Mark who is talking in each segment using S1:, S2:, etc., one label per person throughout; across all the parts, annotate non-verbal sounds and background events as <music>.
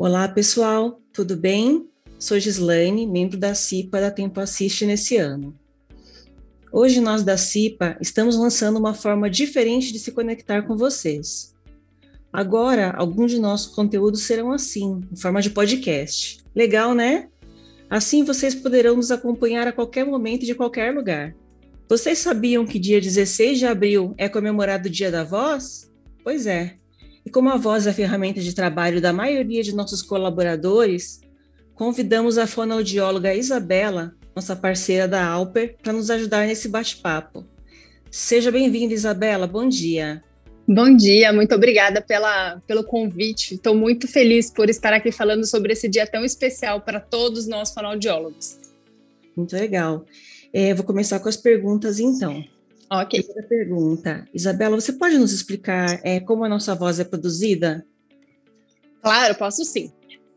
S1: Olá, pessoal, tudo bem? Sou Gislaine, membro da CIPA da Tempo Assiste nesse ano. Hoje nós da CIPA estamos lançando uma forma diferente de se conectar com vocês. Agora, alguns de nossos conteúdos serão assim, em forma de podcast. Legal, né? Assim vocês poderão nos acompanhar a qualquer momento e de qualquer lugar. Vocês sabiam que dia 16 de abril é comemorado o Dia da Voz? Pois é, e como a voz é a ferramenta de trabalho da maioria de nossos colaboradores, convidamos a fonoaudióloga Isabela, nossa parceira da Alper, para nos ajudar nesse bate-papo. Seja bem-vinda, Isabela. Bom dia.
S2: Bom dia, muito obrigada pela, pelo convite. Estou muito feliz por estar aqui falando sobre esse dia tão especial para todos nós fonoaudiólogos.
S1: Muito legal. É, vou começar com as perguntas, então.
S2: Ok.
S1: Primeira pergunta. Isabela, você pode nos explicar é, como a nossa voz é produzida?
S2: Claro, posso sim.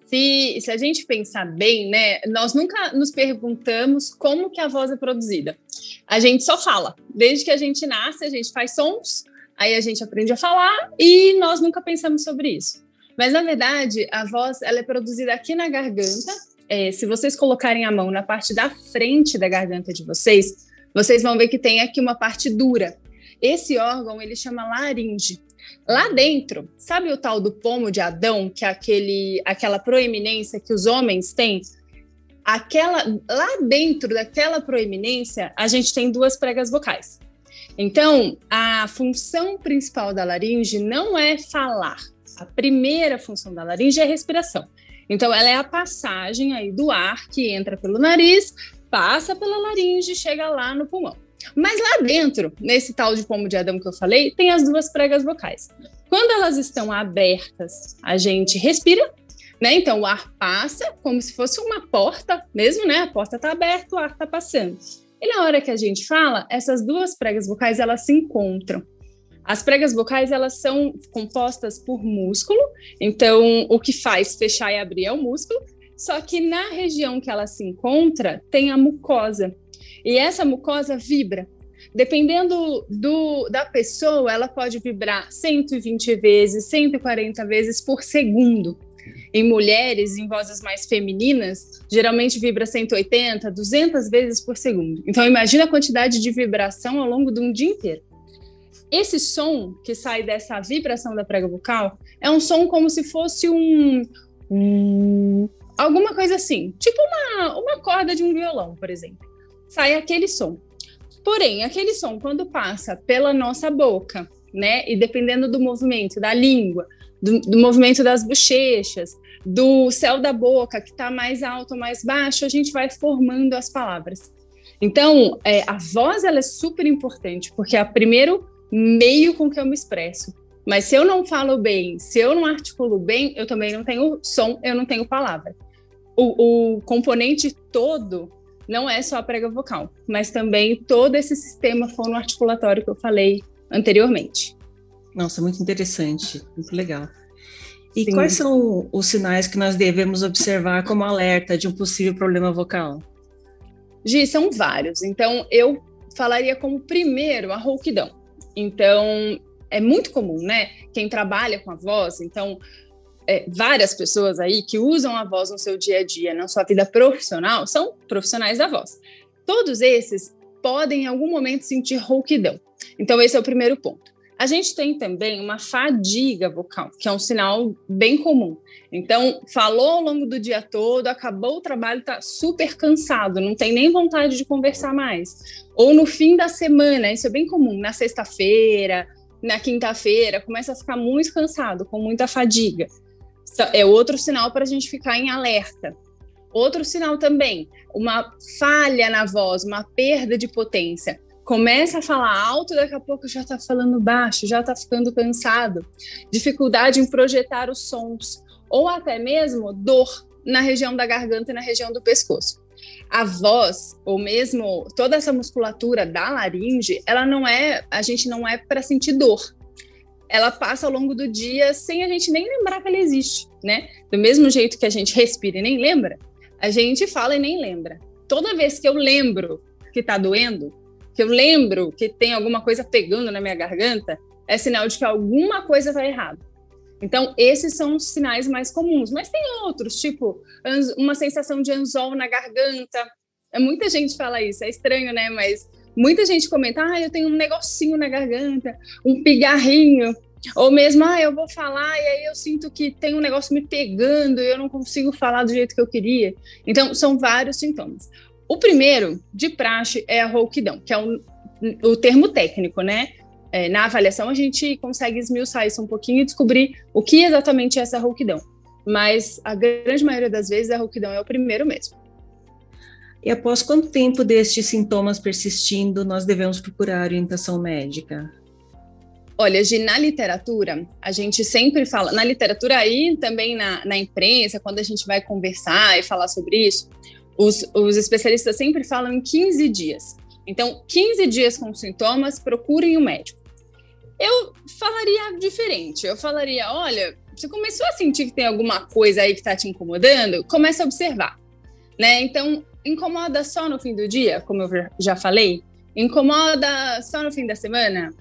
S2: Se, se a gente pensar bem, né, nós nunca nos perguntamos como que a voz é produzida. A gente só fala. Desde que a gente nasce, a gente faz sons, aí a gente aprende a falar e nós nunca pensamos sobre isso. Mas, na verdade, a voz ela é produzida aqui na garganta. É, se vocês colocarem a mão na parte da frente da garganta de vocês, vocês vão ver que tem aqui uma parte dura. Esse órgão ele chama laringe. Lá dentro, sabe o tal do pomo de Adão, que é aquele, aquela proeminência que os homens têm? Aquela, lá dentro daquela proeminência, a gente tem duas pregas vocais. Então, a função principal da laringe não é falar. A primeira função da laringe é respiração. Então, ela é a passagem aí do ar que entra pelo nariz passa pela laringe e chega lá no pulmão. Mas lá dentro, nesse tal de pomo de Adão que eu falei, tem as duas pregas vocais. Quando elas estão abertas, a gente respira, né? Então o ar passa como se fosse uma porta, mesmo, né? A porta está aberta, o ar está passando. E na hora que a gente fala, essas duas pregas vocais elas se encontram. As pregas vocais elas são compostas por músculo, então o que faz fechar e abrir é o músculo, só que na região que ela se encontra, tem a mucosa. E essa mucosa vibra. Dependendo do, da pessoa, ela pode vibrar 120 vezes, 140 vezes por segundo. Em mulheres, em vozes mais femininas, geralmente vibra 180, 200 vezes por segundo. Então, imagina a quantidade de vibração ao longo de um dia inteiro. Esse som que sai dessa vibração da prega vocal é um som como se fosse um, um Alguma coisa assim, tipo uma, uma corda de um violão, por exemplo. Sai aquele som. Porém, aquele som, quando passa pela nossa boca, né, e dependendo do movimento da língua, do, do movimento das bochechas, do céu da boca, que está mais alto ou mais baixo, a gente vai formando as palavras. Então, é, a voz ela é super importante, porque é o primeiro meio com que eu me expresso. Mas se eu não falo bem, se eu não articulo bem, eu também não tenho som, eu não tenho palavra. O, o componente todo não é só a prega vocal, mas também todo esse sistema fonoarticulatório que eu falei anteriormente.
S1: Nossa, muito interessante, muito legal. E Sim. quais são os sinais que nós devemos observar como alerta de um possível problema vocal?
S2: Gi, são vários. Então, eu falaria como primeiro a rouquidão. Então, é muito comum, né? Quem trabalha com a voz, então é, várias pessoas aí que usam a voz no seu dia a dia, na sua vida profissional, são profissionais da voz. Todos esses podem em algum momento sentir rouquidão. Então esse é o primeiro ponto. A gente tem também uma fadiga vocal, que é um sinal bem comum. Então, falou ao longo do dia todo, acabou o trabalho, está super cansado, não tem nem vontade de conversar mais. Ou no fim da semana, isso é bem comum, na sexta-feira, na quinta-feira, começa a ficar muito cansado, com muita fadiga. É outro sinal para a gente ficar em alerta. Outro sinal também, uma falha na voz, uma perda de potência. Começa a falar alto, daqui a pouco já está falando baixo, já está ficando cansado. Dificuldade em projetar os sons. Ou até mesmo dor na região da garganta e na região do pescoço a voz, ou mesmo toda essa musculatura da laringe, ela não é, a gente não é para sentir dor. Ela passa ao longo do dia sem a gente nem lembrar que ela existe, né? Do mesmo jeito que a gente respira e nem lembra, a gente fala e nem lembra. Toda vez que eu lembro que tá doendo, que eu lembro que tem alguma coisa pegando na minha garganta, é sinal de que alguma coisa tá errada. Então, esses são os sinais mais comuns, mas tem outros, tipo uma sensação de anzol na garganta. É, muita gente fala isso, é estranho, né? Mas muita gente comenta: ah, eu tenho um negocinho na garganta, um pigarrinho. Ou mesmo, ah, eu vou falar e aí eu sinto que tem um negócio me pegando e eu não consigo falar do jeito que eu queria. Então, são vários sintomas. O primeiro, de praxe, é a rouquidão, que é o, o termo técnico, né? É, na avaliação, a gente consegue esmiuçar isso um pouquinho e descobrir o que exatamente é essa rouquidão. Mas a grande maioria das vezes, a rouquidão é o primeiro mesmo.
S1: E após quanto tempo destes sintomas persistindo, nós devemos procurar orientação médica?
S2: Olha, de, na literatura, a gente sempre fala, na literatura aí, também na, na imprensa, quando a gente vai conversar e falar sobre isso, os, os especialistas sempre falam em 15 dias. Então, 15 dias com sintomas, procurem o um médico. Eu falaria diferente. Eu falaria: olha, você começou a sentir que tem alguma coisa aí que está te incomodando, comece a observar. Né? Então, incomoda só no fim do dia, como eu já falei? Incomoda só no fim da semana?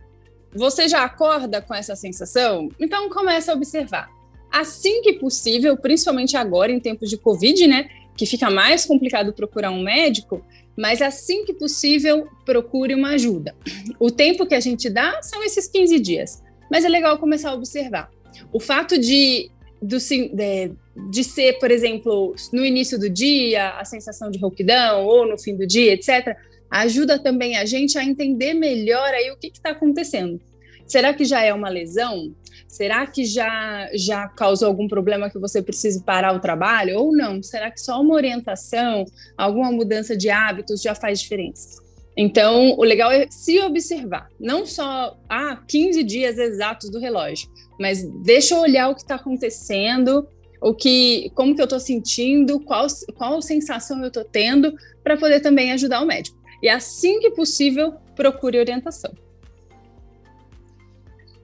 S2: Você já acorda com essa sensação? Então comece a observar. Assim que possível, principalmente agora em tempos de Covid, né? Que fica mais complicado procurar um médico, mas assim que possível, procure uma ajuda. O tempo que a gente dá são esses 15 dias, mas é legal começar a observar. O fato de, do, de, de ser, por exemplo, no início do dia, a sensação de rouquidão, ou no fim do dia, etc., ajuda também a gente a entender melhor aí o que está acontecendo. Será que já é uma lesão? Será que já, já causou algum problema que você precise parar o trabalho ou não? Será que só uma orientação, alguma mudança de hábitos já faz diferença? Então, o legal é se observar, não só ah, 15 dias exatos do relógio, mas deixa eu olhar o que está acontecendo, o que, como que eu estou sentindo, qual, qual sensação eu estou tendo, para poder também ajudar o médico. E assim que possível, procure orientação.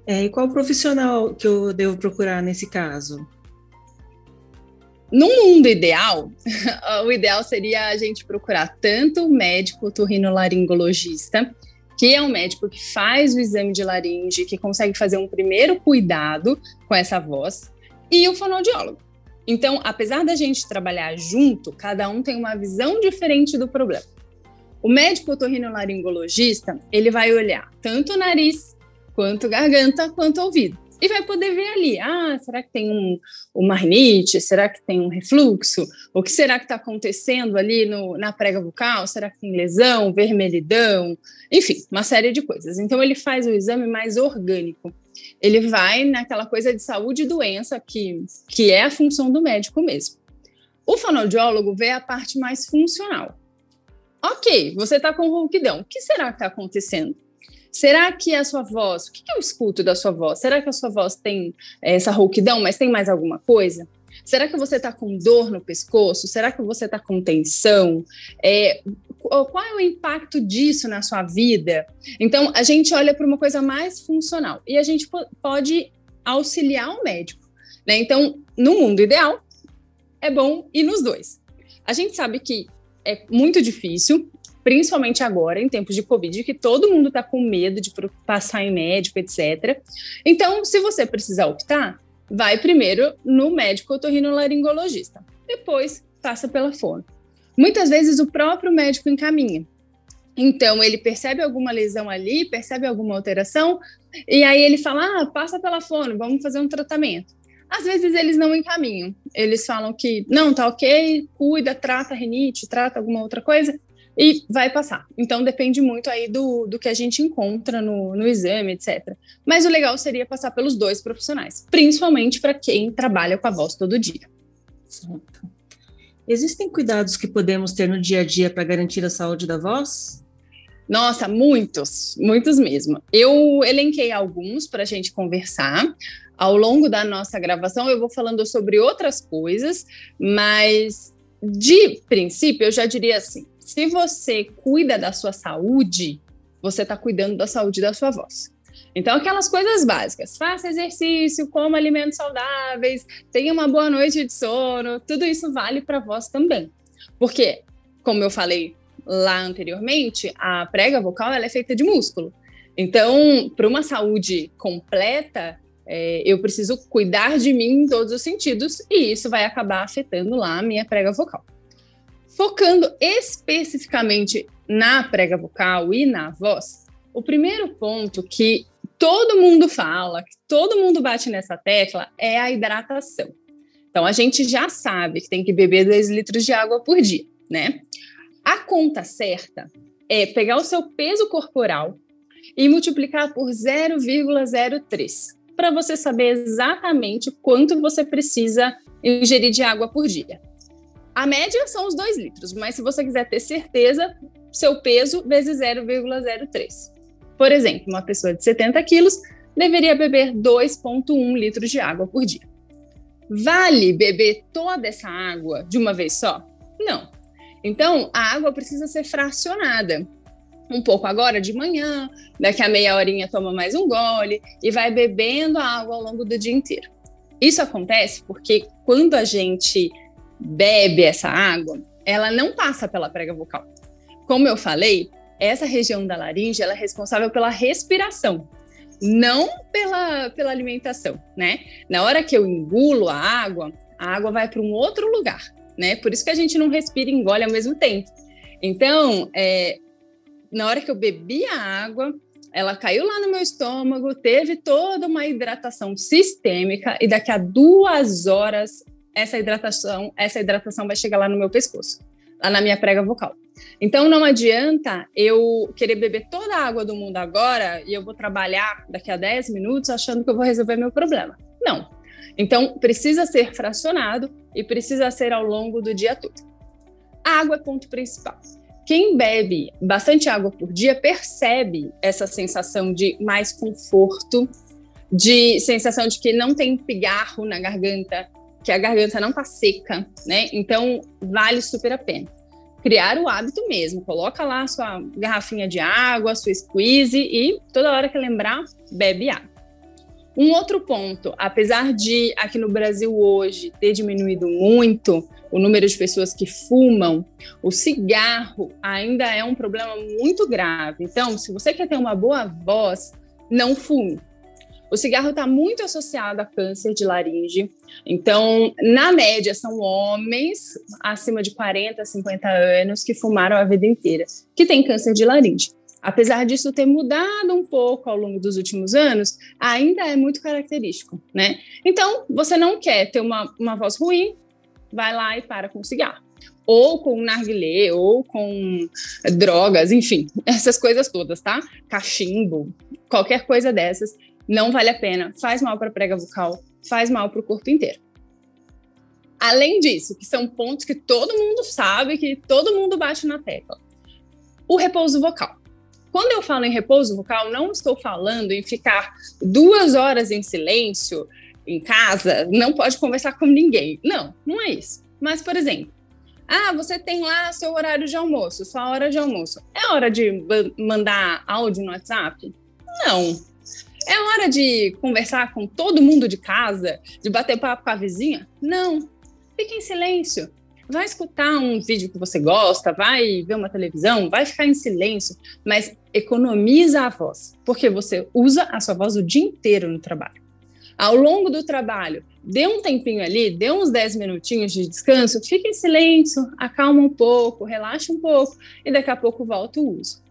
S1: É, e qual profissional que eu devo procurar nesse caso?
S2: No mundo ideal, <laughs> o ideal seria a gente procurar tanto o médico torrinolaringologista, que é um médico que faz o exame de laringe, que consegue fazer um primeiro cuidado com essa voz, e o fonoaudiólogo. Então, apesar da gente trabalhar junto, cada um tem uma visão diferente do problema. O médico otorrinolaringologista, ele vai olhar tanto o nariz, quanto garganta, quanto ouvido. E vai poder ver ali, ah, será que tem um, uma rinite? Será que tem um refluxo? O que será que está acontecendo ali no, na prega bucal? Será que tem lesão, vermelhidão? Enfim, uma série de coisas. Então, ele faz o exame mais orgânico. Ele vai naquela coisa de saúde e doença, que, que é a função do médico mesmo. O fonoaudiólogo vê a parte mais funcional. Ok, você está com rouquidão. O que será que está acontecendo? Será que a sua voz, o que, eu escuto da sua voz? Será que a sua voz tem é, essa rouquidão, mas tem mais alguma coisa? Será que você está com dor no pescoço? Será que você está com tensão? É, qual é o impacto disso na sua vida? Então, a gente olha para uma coisa mais funcional e a gente pode auxiliar o médico. Né? Então, no mundo ideal, é bom ir nos dois. A gente sabe que é muito difícil, principalmente agora, em tempos de Covid, que todo mundo está com medo de passar em médico, etc. Então, se você precisar optar, vai primeiro no médico otorrinolaringologista, depois passa pela fono. Muitas vezes o próprio médico encaminha. Então, ele percebe alguma lesão ali, percebe alguma alteração, e aí ele fala: ah, passa pela fono, vamos fazer um tratamento. Às vezes eles não encaminham, eles falam que não, tá ok, cuida, trata rinite, trata alguma outra coisa, e vai passar. Então depende muito aí do, do que a gente encontra no, no exame, etc. Mas o legal seria passar pelos dois profissionais, principalmente para quem trabalha com a voz todo dia.
S1: Certo. Existem cuidados que podemos ter no dia a dia para garantir a saúde da voz?
S2: Nossa, muitos, muitos mesmo. Eu elenquei alguns para a gente conversar. Ao longo da nossa gravação, eu vou falando sobre outras coisas, mas de princípio, eu já diria assim: se você cuida da sua saúde, você está cuidando da saúde da sua voz. Então, aquelas coisas básicas, faça exercício, coma alimentos saudáveis, tenha uma boa noite de sono, tudo isso vale para voz também. Porque, como eu falei lá anteriormente, a prega vocal ela é feita de músculo. Então, para uma saúde completa, É, eu preciso cuidar de mim em todos os sentidos e isso vai acabar afetando lá a minha prega vocal. Focando especificamente na prega vocal e na voz, o primeiro ponto que todo mundo fala, que todo mundo bate nessa tecla, é a hidratação. Então, a gente já sabe que tem que beber 2 litros de água por dia, né? A conta certa é pegar o seu peso corporal e multiplicar por 0,03 para você saber exatamente quanto você precisa ingerir de água por dia. A média são os 2 litros, mas se você quiser ter certeza, seu peso vezes 0,03. Por exemplo, uma pessoa de 70 quilos deveria beber 2,1 litros de água por dia. Vale beber toda essa água de uma vez só? Não. Então, a água precisa ser fracionada. Um pouco agora de manhã, daqui a meia horinha toma mais um gole e vai bebendo a água ao longo do dia inteiro. Isso acontece porque quando a gente bebe essa água, ela não passa pela prega vocal. Como eu falei, essa região da laringe ela é responsável pela respiração, não pela, pela alimentação, né? Na hora que eu engulo a água, a água vai para um outro lugar, né? Por isso que a gente não respira e engole ao mesmo tempo. Então, é, na hora que eu bebi a água, ela caiu lá no meu estômago, teve toda uma hidratação sistêmica e daqui a duas horas essa hidratação, essa hidratação vai chegar lá no meu pescoço, lá na minha prega vocal. Então não adianta eu querer beber toda a água do mundo agora e eu vou trabalhar daqui a 10 minutos achando que eu vou resolver meu problema. Não. Então precisa ser fracionado e precisa ser ao longo do dia todo. A água é ponto principal. Quem bebe bastante água por dia percebe essa sensação de mais conforto, de sensação de que não tem pigarro na garganta, que a garganta não tá seca, né? Então vale super a pena criar o hábito mesmo. Coloca lá a sua garrafinha de água, sua squeeze e toda hora que lembrar, bebe água. Um outro ponto, apesar de aqui no Brasil hoje ter diminuído muito o número de pessoas que fumam, o cigarro ainda é um problema muito grave. Então, se você quer ter uma boa voz, não fume. O cigarro está muito associado a câncer de laringe. Então, na média, são homens acima de 40, 50 anos que fumaram a vida inteira, que têm câncer de laringe. Apesar disso ter mudado um pouco ao longo dos últimos anos, ainda é muito característico, né? Então, você não quer ter uma, uma voz ruim, vai lá e para com o cigarro. Ou com narguilé, ou com drogas, enfim, essas coisas todas, tá? Cachimbo, qualquer coisa dessas não vale a pena, faz mal para a prega vocal, faz mal para o corpo inteiro. Além disso, que são pontos que todo mundo sabe, que todo mundo bate na tecla. O repouso vocal. Quando eu falo em repouso vocal, não estou falando em ficar duas horas em silêncio em casa, não pode conversar com ninguém. Não, não é isso. Mas, por exemplo, ah, você tem lá seu horário de almoço, sua hora de almoço. É hora de mandar áudio no WhatsApp? Não, é hora de conversar com todo mundo de casa, de bater papo com a vizinha? Não. Fique em silêncio. Vai escutar um vídeo que você gosta, vai ver uma televisão, vai ficar em silêncio, mas economiza a voz, porque você usa a sua voz o dia inteiro no trabalho. Ao longo do trabalho, dê um tempinho ali, dê uns 10 minutinhos de descanso, fique em silêncio, acalma um pouco, relaxa um pouco e daqui a pouco volta o uso.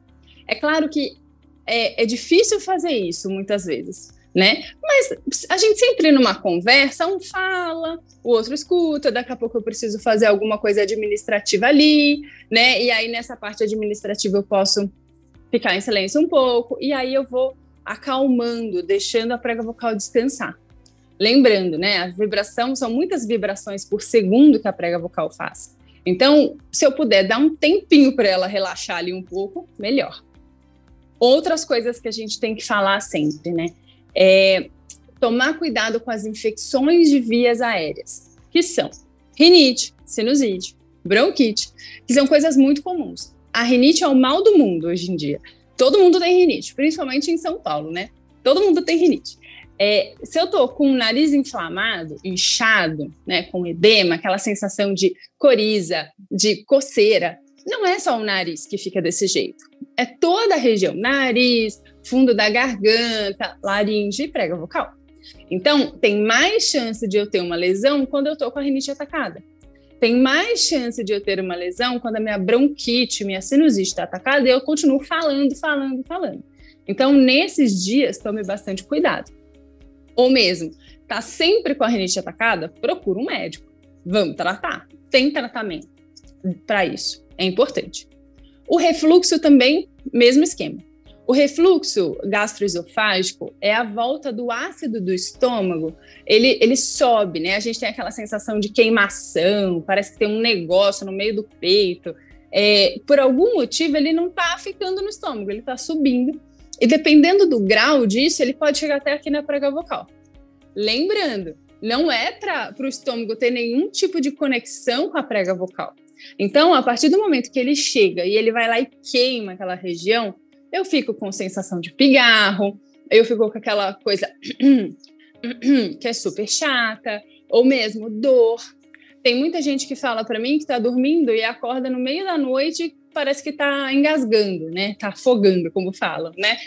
S2: É claro que é, é difícil fazer isso muitas vezes, né? Mas a gente sempre numa conversa, um fala, o outro escuta, daqui a pouco eu preciso fazer alguma coisa administrativa ali, né? E aí nessa parte administrativa eu posso ficar em silêncio um pouco, e aí eu vou acalmando, deixando a prega vocal descansar. Lembrando, né? A vibração são muitas vibrações por segundo que a prega vocal faz. Então, se eu puder dar um tempinho para ela relaxar ali um pouco, melhor. Outras coisas que a gente tem que falar sempre, né? É tomar cuidado com as infecções de vias aéreas, que são rinite, sinusite, bronquite, que são coisas muito comuns. A rinite é o mal do mundo hoje em dia. Todo mundo tem rinite, principalmente em São Paulo, né? Todo mundo tem rinite. É, se eu tô com o nariz inflamado, inchado, né, com edema, aquela sensação de coriza, de coceira, não é só o nariz que fica desse jeito. É toda a região, nariz, fundo da garganta, laringe e prega vocal. Então, tem mais chance de eu ter uma lesão quando eu estou com a rinite atacada. Tem mais chance de eu ter uma lesão quando a minha bronquite, minha sinusite está atacada e eu continuo falando, falando, falando. Então, nesses dias, tome bastante cuidado. Ou mesmo, tá sempre com a rinite atacada? Procura um médico. Vamos tratar. Tem tratamento para isso. É importante. O refluxo também, mesmo esquema. O refluxo gastroesofágico é a volta do ácido do estômago, ele, ele sobe, né? A gente tem aquela sensação de queimação, parece que tem um negócio no meio do peito. É, por algum motivo, ele não está ficando no estômago, ele está subindo. E dependendo do grau disso, ele pode chegar até aqui na prega vocal. Lembrando, não é para o estômago ter nenhum tipo de conexão com a prega vocal. Então, a partir do momento que ele chega e ele vai lá e queima aquela região, eu fico com sensação de pigarro, eu fico com aquela coisa <clears throat> que é super chata, ou mesmo dor. Tem muita gente que fala para mim que está dormindo e acorda no meio da noite, parece que está engasgando, né? Está afogando, como falam, né?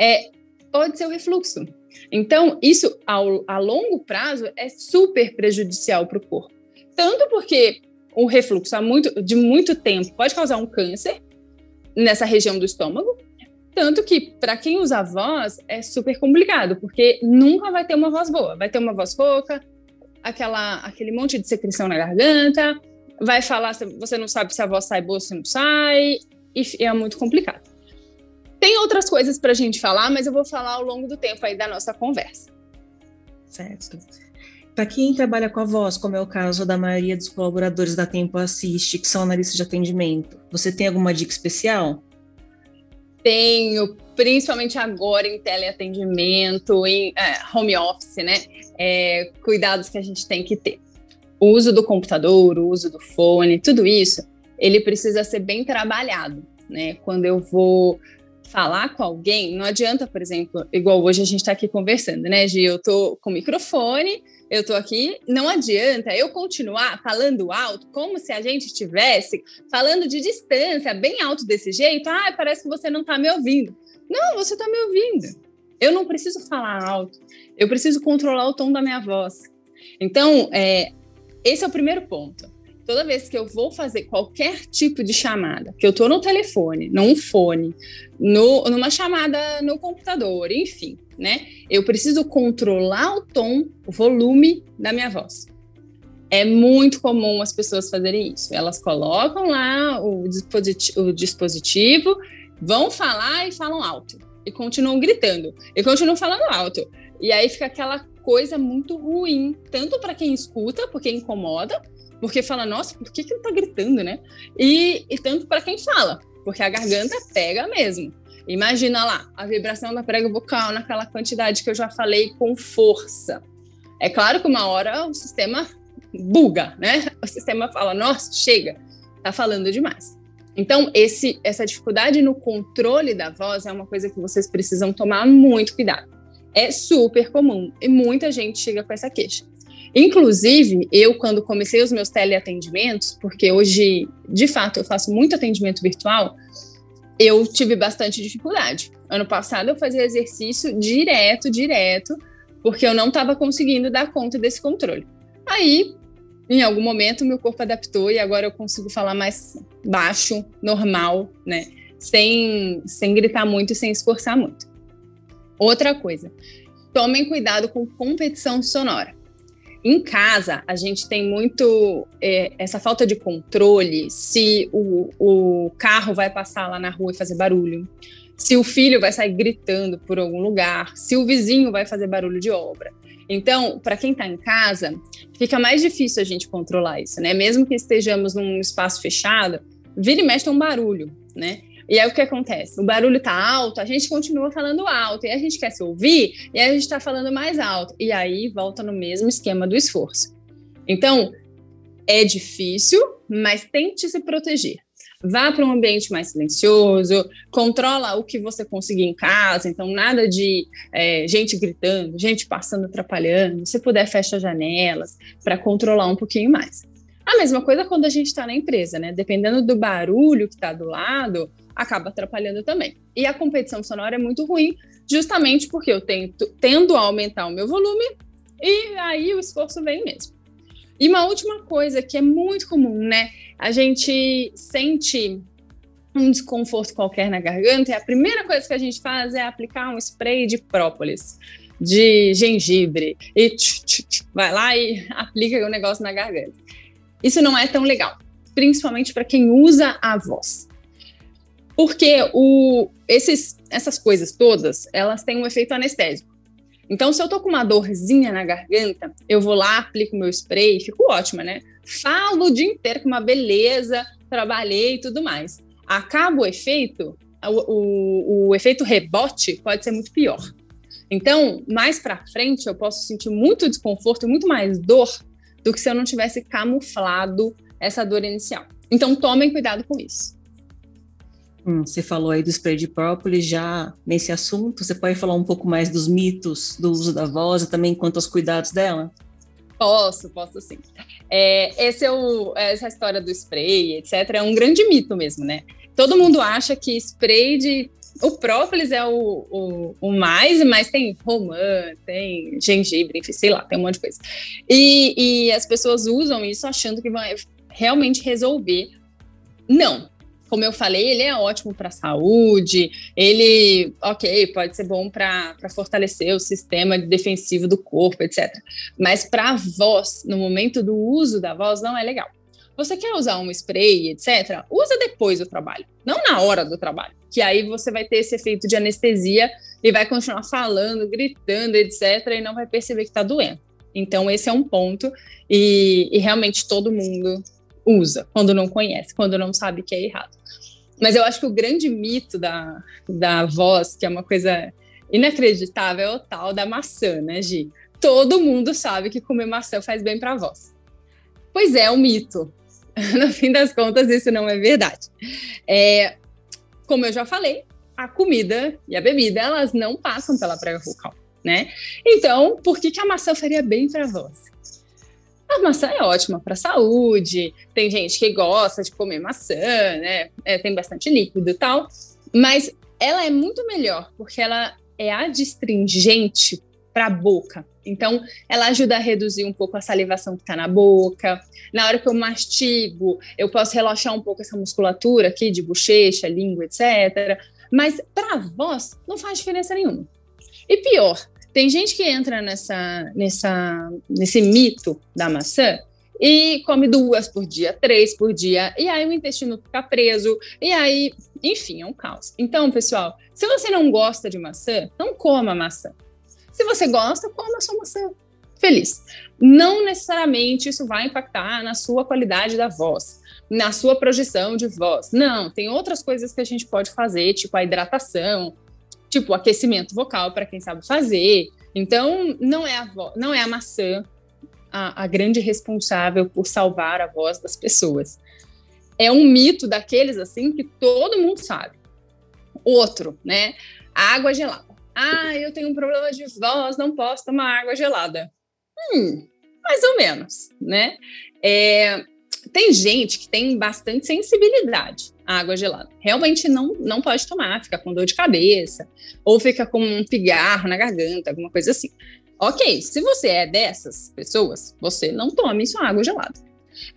S2: É, pode ser o refluxo. Então, isso ao, a longo prazo é super prejudicial para o corpo. Tanto porque o refluxo muito, de muito tempo pode causar um câncer nessa região do estômago, tanto que, para quem usa voz, é super complicado, porque nunca vai ter uma voz boa. Vai ter uma voz rouca, aquela, aquele monte de secreção na garganta, vai falar, você não sabe se a voz sai boa ou se não sai, e é muito complicado. Tem outras coisas para a gente falar, mas eu vou falar ao longo do tempo aí da nossa conversa.
S1: Certo. Para quem trabalha com a voz, como é o caso da maioria dos colaboradores da Tempo Assiste, que são analistas de atendimento, você tem alguma dica especial?
S2: tenho, principalmente agora em teleatendimento, em é, home office, né? É, cuidados que a gente tem que ter. O uso do computador, o uso do fone, tudo isso, ele precisa ser bem trabalhado, né? Quando eu vou falar com alguém, não adianta, por exemplo, igual hoje a gente está aqui conversando, né, Gi? Eu tô com o microfone, eu tô aqui, não adianta eu continuar falando alto, como se a gente estivesse falando de distância, bem alto desse jeito. Ah, parece que você não está me ouvindo. Não, você está me ouvindo. Eu não preciso falar alto, eu preciso controlar o tom da minha voz. Então, é, esse é o primeiro ponto toda vez que eu vou fazer qualquer tipo de chamada, que eu estou no telefone, num fone, no, numa chamada no computador, enfim, né? Eu preciso controlar o tom, o volume da minha voz. É muito comum as pessoas fazerem isso. Elas colocam lá o dispositivo, o dispositivo vão falar e falam alto. E continuam gritando. E continuam falando alto. E aí fica aquela coisa muito ruim, tanto para quem escuta, porque incomoda, porque fala, nossa, por que, que ele tá gritando, né? E, e tanto para quem fala, porque a garganta pega mesmo. Imagina lá, a vibração da prega vocal naquela quantidade que eu já falei com força. É claro que uma hora o sistema buga, né? O sistema fala, nossa, chega, tá falando demais. Então, esse, essa dificuldade no controle da voz é uma coisa que vocês precisam tomar muito cuidado. É super comum e muita gente chega com essa queixa. Inclusive, eu, quando comecei os meus teleatendimentos, porque hoje, de fato, eu faço muito atendimento virtual, eu tive bastante dificuldade. Ano passado, eu fazia exercício direto, direto, porque eu não estava conseguindo dar conta desse controle. Aí, em algum momento, meu corpo adaptou e agora eu consigo falar mais baixo, normal, né? Sem, sem gritar muito e sem esforçar muito. Outra coisa, tomem cuidado com competição sonora. Em casa, a gente tem muito é, essa falta de controle se o, o carro vai passar lá na rua e fazer barulho, se o filho vai sair gritando por algum lugar, se o vizinho vai fazer barulho de obra. Então, para quem está em casa, fica mais difícil a gente controlar isso, né? Mesmo que estejamos num espaço fechado, vira e mexe um barulho, né? E aí o que acontece? O barulho tá alto, a gente continua falando alto, e a gente quer se ouvir, e a gente está falando mais alto. E aí volta no mesmo esquema do esforço. Então, é difícil, mas tente se proteger. Vá para um ambiente mais silencioso, controla o que você conseguir em casa, então nada de é, gente gritando, gente passando, atrapalhando. Se puder, fecha as janelas para controlar um pouquinho mais. A mesma coisa quando a gente está na empresa, né? Dependendo do barulho que está do lado, acaba atrapalhando também. E a competição sonora é muito ruim, justamente porque eu tento, tendo a aumentar o meu volume e aí o esforço vem mesmo. E uma última coisa que é muito comum, né? A gente sente um desconforto qualquer na garganta e a primeira coisa que a gente faz é aplicar um spray de própolis, de gengibre e tch, tch, tch, vai lá e aplica o negócio na garganta. Isso não é tão legal, principalmente para quem usa a voz. Porque o, esses, essas coisas todas, elas têm um efeito anestésico. Então, se eu tô com uma dorzinha na garganta, eu vou lá, aplico meu spray, fico ótima, né? Falo o dia inteiro com uma beleza, trabalhei e tudo mais. Acaba o efeito, o, o, o efeito rebote pode ser muito pior. Então, mais para frente, eu posso sentir muito desconforto, muito mais dor do que se eu não tivesse camuflado essa dor inicial. Então, tomem cuidado com isso.
S1: Hum, você falou aí do spray de própolis já nesse assunto. Você pode falar um pouco mais dos mitos do uso da voz e também quanto aos cuidados dela?
S2: Posso, posso sim. É, esse é o, essa história do spray, etc., é um grande mito mesmo, né? Todo mundo acha que spray de. O própolis é o, o, o mais, mas tem romã, tem gengibre, enfim, sei lá, tem um monte de coisa. E, e as pessoas usam isso achando que vão realmente resolver. Não, como eu falei, ele é ótimo para a saúde, ele, ok, pode ser bom para fortalecer o sistema defensivo do corpo, etc. Mas para a voz, no momento do uso da voz, não é legal. Você quer usar um spray, etc., usa depois do trabalho, não na hora do trabalho, que aí você vai ter esse efeito de anestesia e vai continuar falando, gritando, etc., e não vai perceber que está doendo. Então, esse é um ponto, e, e realmente todo mundo usa quando não conhece, quando não sabe que é errado. Mas eu acho que o grande mito da, da voz, que é uma coisa inacreditável, é o tal da maçã, né, Gi? Todo mundo sabe que comer maçã faz bem para a voz. Pois é, é um mito. <laughs> No fim das contas, isso não é verdade. É, como eu já falei, a comida e a bebida, elas não passam pela prega vocal, né? Então, por que, que a maçã faria bem para a voz? A maçã é ótima para a saúde, tem gente que gosta de comer maçã, né? É, tem bastante líquido e tal, mas ela é muito melhor porque ela é adstringente para a boca. Então, ela ajuda a reduzir um pouco a salivação que está na boca. Na hora que eu mastigo, eu posso relaxar um pouco essa musculatura aqui de bochecha, língua, etc. Mas para a voz, não faz diferença nenhuma. E pior, tem gente que entra nessa, nessa, nesse mito da maçã e come duas por dia, três por dia, e aí o intestino fica preso, e aí, enfim, é um caos. Então, pessoal, se você não gosta de maçã, não coma maçã. Se você gosta, coma sua maçã feliz. Não necessariamente isso vai impactar na sua qualidade da voz, na sua projeção de voz. Não, tem outras coisas que a gente pode fazer, tipo a hidratação, tipo aquecimento vocal para quem sabe fazer. Então, não é a, não é a maçã a, a grande responsável por salvar a voz das pessoas. É um mito daqueles assim que todo mundo sabe. Outro, né? Água gelada. Ah, eu tenho um problema de voz, não posso tomar água gelada. Hum, mais ou menos, né? É, tem gente que tem bastante sensibilidade água gelada. Realmente não, não pode tomar, fica com dor de cabeça, ou fica com um pigarro na garganta, alguma coisa assim. Ok, se você é dessas pessoas, você não tome sua água gelada.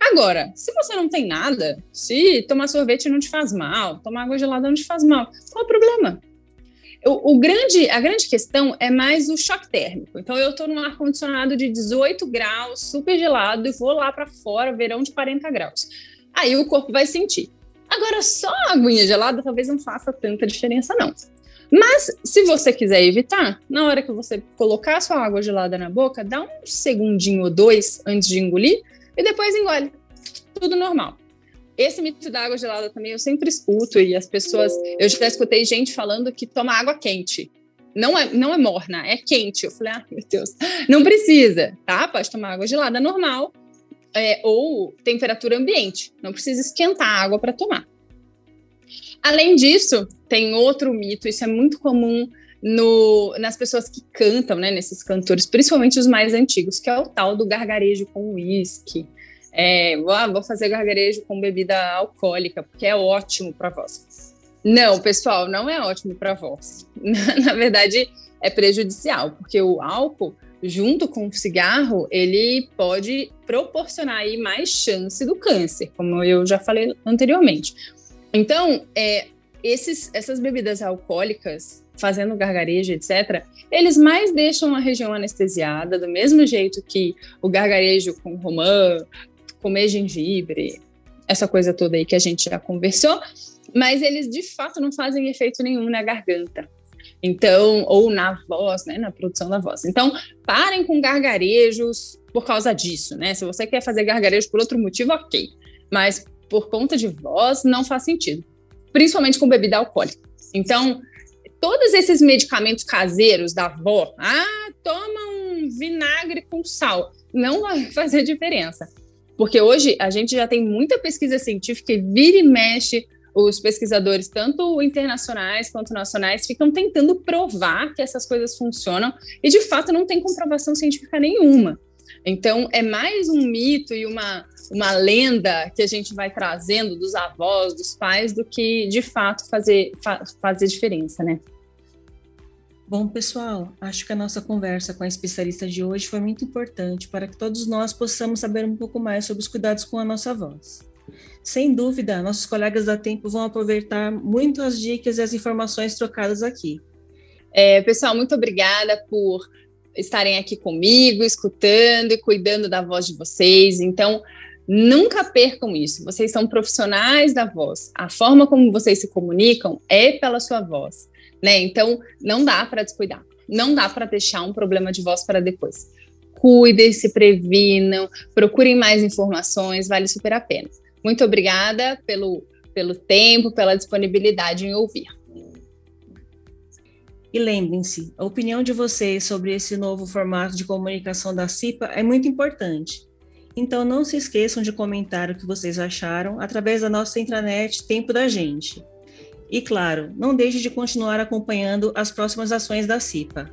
S2: Agora, se você não tem nada, se tomar sorvete não te faz mal, tomar água gelada não te faz mal, qual o problema? O, o, grande, a grande questão é mais o choque térmico. Então, eu estou num ar-condicionado de 18 graus, super gelado, e vou lá para fora, verão de 40 graus. Aí o corpo vai sentir. Agora, só a aguinha gelada talvez não faça tanta diferença, não. Mas, se você quiser evitar, na hora que você colocar sua água gelada na boca, dá um segundinho ou dois antes de engolir e depois engole. Tudo normal. Esse mito da água gelada também eu sempre escuto e as pessoas, eu já escutei gente falando que toma água quente. Não é, não é morna, é quente. Eu falei, ah, meu Deus, não precisa, tá? Pode tomar água gelada normal é, ou temperatura ambiente. Não precisa esquentar a água para tomar. Além disso, tem outro mito, isso é muito comum no, nas pessoas que cantam, né, nesses cantores, principalmente os mais antigos, que é o tal do gargarejo com uísque. É, vou, ah, fazer gargarejo com bebida alcoólica, porque é ótimo para voz. Não, pessoal, não é ótimo para voz. <laughs> Na verdade, é prejudicial, porque o álcool, junto com o cigarro, ele pode proporcionar aí mais chance do câncer, como eu já falei anteriormente. Então, é, esses, essas bebidas alcoólicas, fazendo gargarejo, etc., eles mais deixam a região anestesiada, do mesmo jeito que o gargarejo com romã, comer gengibre, essa coisa toda aí que a gente já conversou, mas eles de fato não fazem efeito nenhum na garganta. Então, ou na voz, né, na produção da voz. Então, parem com gargarejos por causa disso, né? Se você quer fazer gargarejo por outro motivo, ok. Mas por conta de voz, não faz sentido. Principalmente com bebida alcoólica. Então, todos esses medicamentos caseiros da avó, ah, toma um vinagre com sal, não vai <laughs> fazer diferença. Porque hoje a gente já tem muita pesquisa científica e vira e mexe os pesquisadores, tanto internacionais quanto nacionais, ficam tentando provar que essas coisas funcionam e de fato não tem comprovação científica nenhuma. Então, é mais um mito e uma, uma lenda que a gente vai trazendo dos avós, dos pais, do que de fato fazer, fa fazer diferença, né?
S1: Bom, pessoal, acho que a nossa conversa com a especialista de hoje foi muito importante para que todos nós possamos saber um pouco mais sobre os cuidados com a nossa voz. Sem dúvida, nossos colegas da Tempo vão aproveitar muito as dicas e as informações trocadas aqui.
S2: É, pessoal, muito obrigada por estarem aqui comigo, escutando e cuidando da voz de vocês. Então, nunca percam isso. Vocês são profissionais da voz. A forma como vocês se comunicam é pela sua voz, né? Então, não dá para descuidar. Não dá para deixar um problema de voz para depois. Cuidem, se previnam, procurem mais informações, vale super a pena. Muito obrigada pelo, pelo tempo, pela disponibilidade em ouvir.
S1: E lembrem-se, a opinião de vocês sobre esse novo formato de comunicação da CIPA é muito importante. Então não se esqueçam de comentar o que vocês acharam através da nossa intranet Tempo da Gente. E claro, não deixe de continuar acompanhando as próximas ações da CIPA.